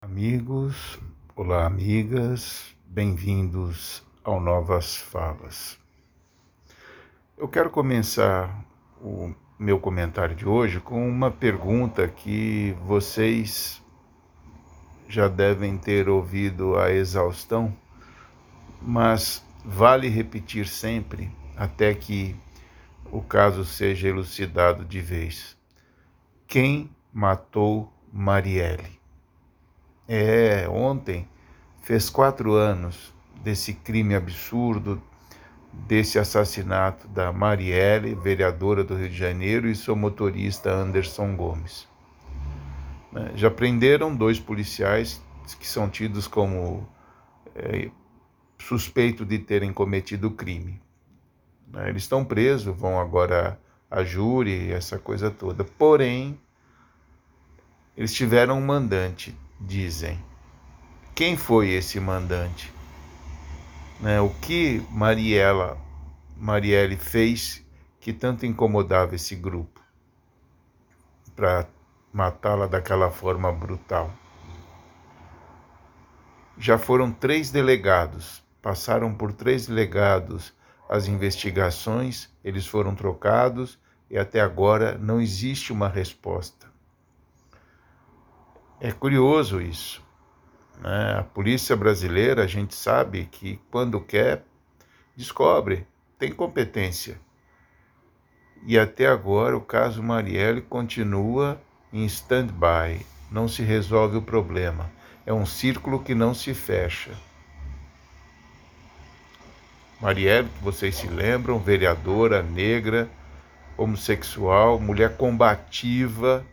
Amigos, olá amigas, bem-vindos ao Novas Falas. Eu quero começar o meu comentário de hoje com uma pergunta que vocês já devem ter ouvido a exaustão, mas vale repetir sempre até que o caso seja elucidado de vez. Quem matou Marielle? É, ontem fez quatro anos desse crime absurdo, desse assassinato da Marielle, vereadora do Rio de Janeiro, e seu motorista Anderson Gomes. Né, já prenderam dois policiais que são tidos como é, suspeitos de terem cometido o crime. Né? Eles estão presos, vão agora a júri, essa coisa toda. Porém, eles tiveram um mandante, dizem. Quem foi esse mandante? Né? O que Mariela, Marielle fez que tanto incomodava esse grupo para matá-la daquela forma brutal? Já foram três delegados, passaram por três delegados as investigações, eles foram trocados e até agora não existe uma resposta. É curioso isso. Né? A polícia brasileira, a gente sabe que quando quer, descobre, tem competência. E até agora o caso Marielle continua em stand-by, não se resolve o problema. É um círculo que não se fecha. Marielle, vocês se lembram, vereadora negra, homossexual, mulher combativa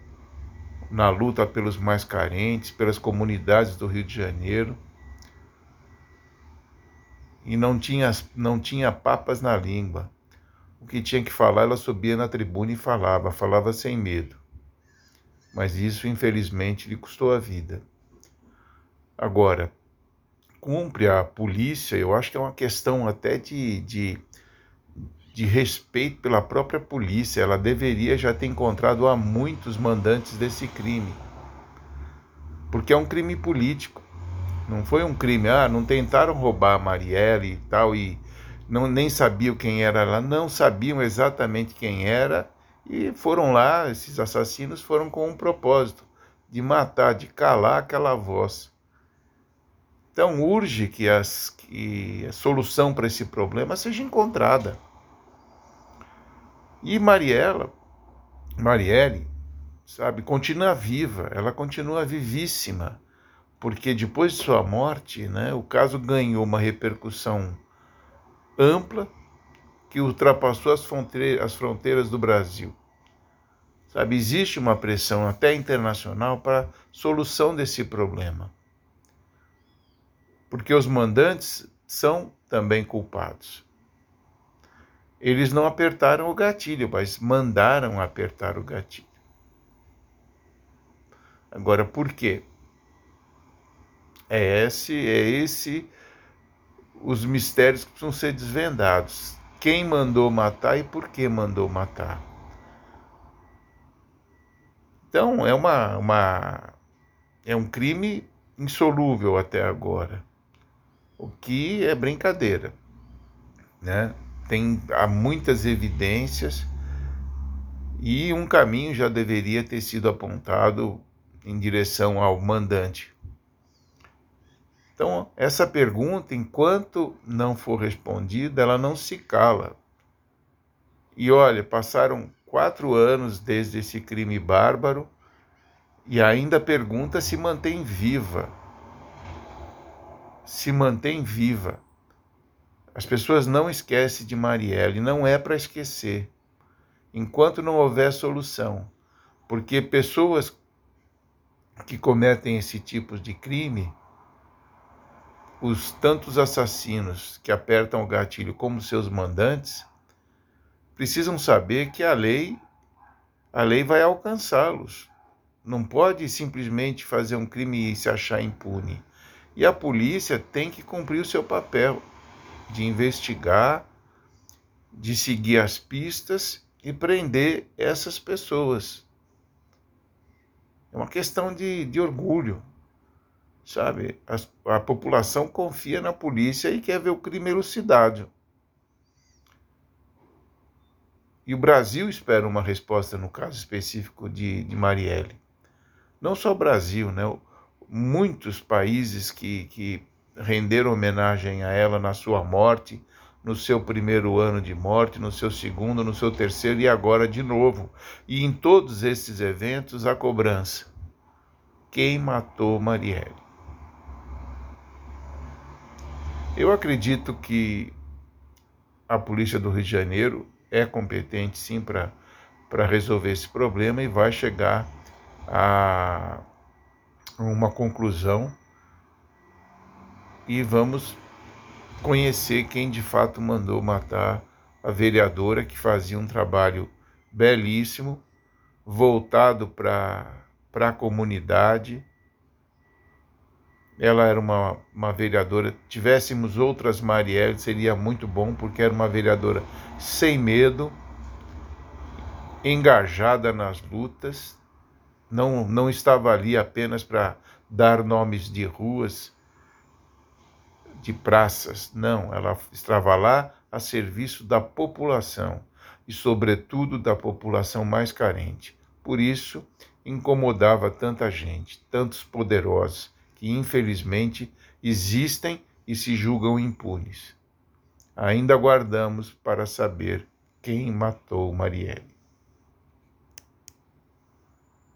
na luta pelos mais carentes, pelas comunidades do Rio de Janeiro. E não tinha, não tinha papas na língua. O que tinha que falar, ela subia na tribuna e falava, falava sem medo. Mas isso, infelizmente, lhe custou a vida. Agora, cumpre a polícia, eu acho que é uma questão até de, de, de respeito pela própria polícia. Ela deveria já ter encontrado há muitos mandantes desse crime. Porque é um crime político. Não foi um crime, ah, não tentaram roubar a Marielle e tal, e não, nem sabiam quem era ela, não sabiam exatamente quem era, e foram lá, esses assassinos foram com um propósito, de matar, de calar aquela voz. Então urge que, as, que a solução para esse problema seja encontrada. E Mariela, Marielle, sabe, continua viva, ela continua vivíssima, porque depois de sua morte, né, o caso ganhou uma repercussão ampla que ultrapassou as fronteiras, as fronteiras do Brasil. Sabe, existe uma pressão até internacional para solução desse problema porque os mandantes são também culpados. Eles não apertaram o gatilho, mas mandaram apertar o gatilho. Agora, por quê? É esse, é esse os mistérios que precisam ser desvendados. Quem mandou matar e por que mandou matar? Então, é uma, uma é um crime insolúvel até agora o que é brincadeira, né? Tem há muitas evidências e um caminho já deveria ter sido apontado em direção ao mandante. Então, essa pergunta, enquanto não for respondida, ela não se cala. E olha, passaram quatro anos desde esse crime bárbaro e ainda a pergunta se mantém viva se mantém viva. As pessoas não esquecem de Marielle, não é para esquecer, enquanto não houver solução, porque pessoas que cometem esse tipo de crime, os tantos assassinos que apertam o gatilho como seus mandantes, precisam saber que a lei a lei vai alcançá-los. Não pode simplesmente fazer um crime e se achar impune. E a polícia tem que cumprir o seu papel de investigar, de seguir as pistas e prender essas pessoas. É uma questão de, de orgulho. sabe? A, a população confia na polícia e quer ver o crime elucidado. E o Brasil espera uma resposta no caso específico de, de Marielle. Não só o Brasil, né? muitos países que, que renderam homenagem a ela na sua morte, no seu primeiro ano de morte, no seu segundo, no seu terceiro e agora de novo. E em todos esses eventos, a cobrança. Quem matou Marielle? Eu acredito que a polícia do Rio de Janeiro é competente sim para resolver esse problema e vai chegar a uma conclusão e vamos conhecer quem de fato mandou matar a vereadora que fazia um trabalho belíssimo, voltado para a comunidade. Ela era uma, uma vereadora. Tivéssemos outras Marielle, seria muito bom, porque era uma vereadora sem medo, engajada nas lutas, não, não estava ali apenas para dar nomes de ruas, de praças, não, ela estava lá a serviço da população e, sobretudo, da população mais carente. Por isso, incomodava tanta gente, tantos poderosos, que infelizmente existem e se julgam impunes. Ainda aguardamos para saber quem matou Marielle.